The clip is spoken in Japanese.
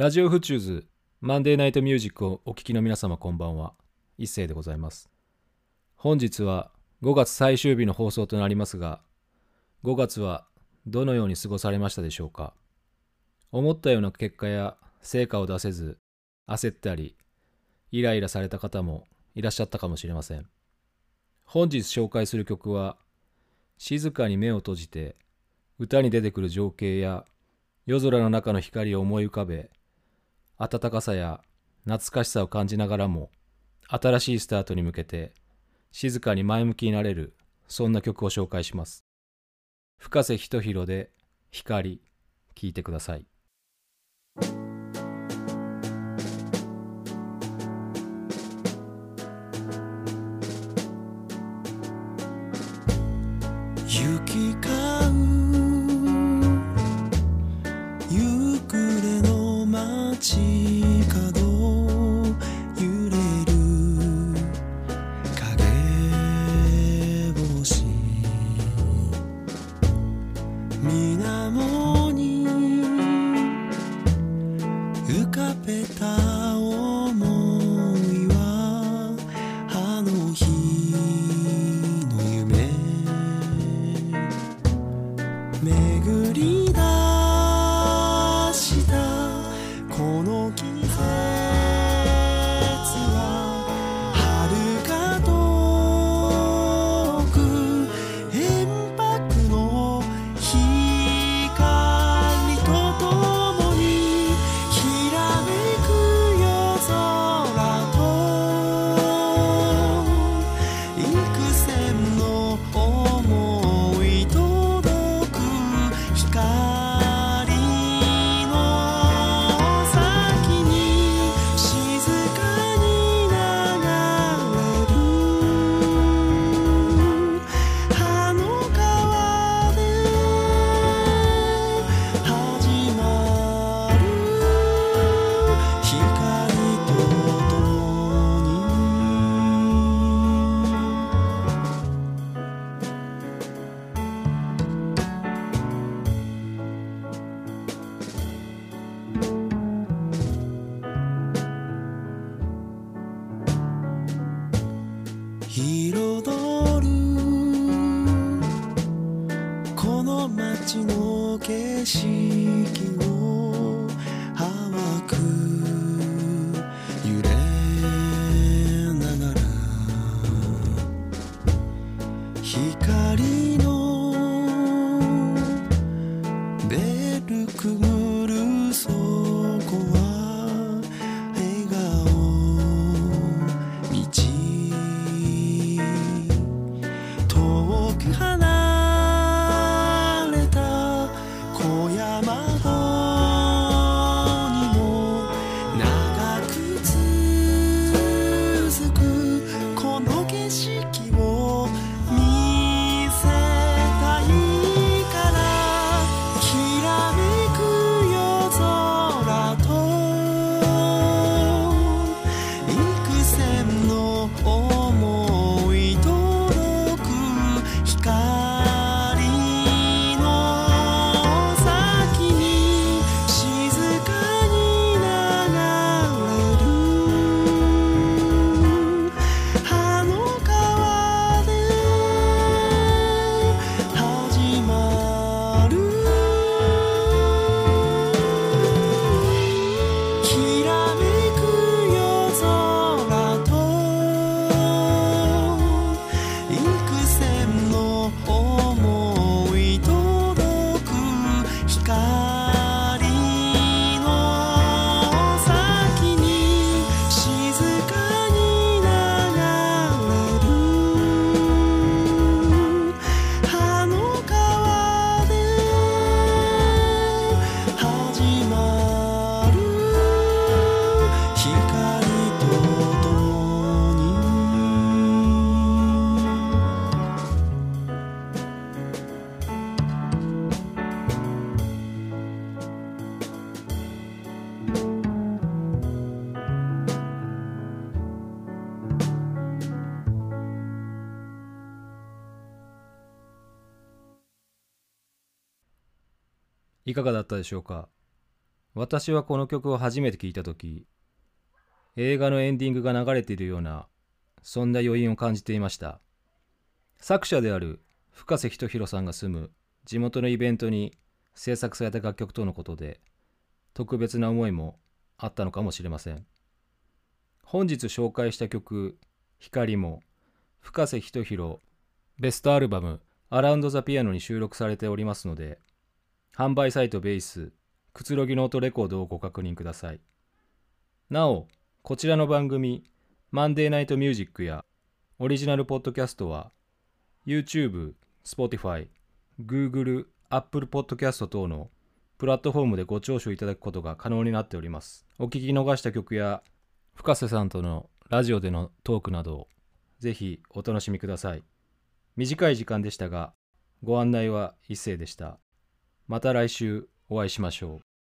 ラジオフチューズマンデーナイトミュージックをお聴きの皆様こんばんは。一世でございます。本日は5月最終日の放送となりますが、5月はどのように過ごされましたでしょうか思ったような結果や成果を出せず焦ったりイライラされた方もいらっしゃったかもしれません。本日紹介する曲は静かに目を閉じて歌に出てくる情景や夜空の中の光を思い浮かべ温かさや懐かしさを感じながらも新しいスタートに向けて静かに前向きになれるそんな曲を紹介します。深瀬仁弘で光聴いてください。この街の景色はいかがだったでしょうか？私はこの曲を初めて聴いた時映画のエンディングが流れているようなそんな余韻を感じていました。作者である深瀬仁弘さんが住む地元のイベントに制作された楽曲とのことで特別な思いもあったのかもしれません。本日紹介した曲「光」も深瀬仁弘ベストアルバム「アラウンド・ザ・ピアノ」に収録されておりますので販売サイトベースくつろぎノートレコードをご確認くださいなおこちらの番組マンデーナイトミュージックやオリジナルポッドキャストは YouTube、Spotify、Google、Apple Podcast 等のプラットフォームでご聴取いただくことが可能になっております。お聞き逃した曲や深瀬さんとのラジオでのトークなどをぜひお楽しみください。短い時間でしたがご案内は一斉でした。また来週お会いしましょう。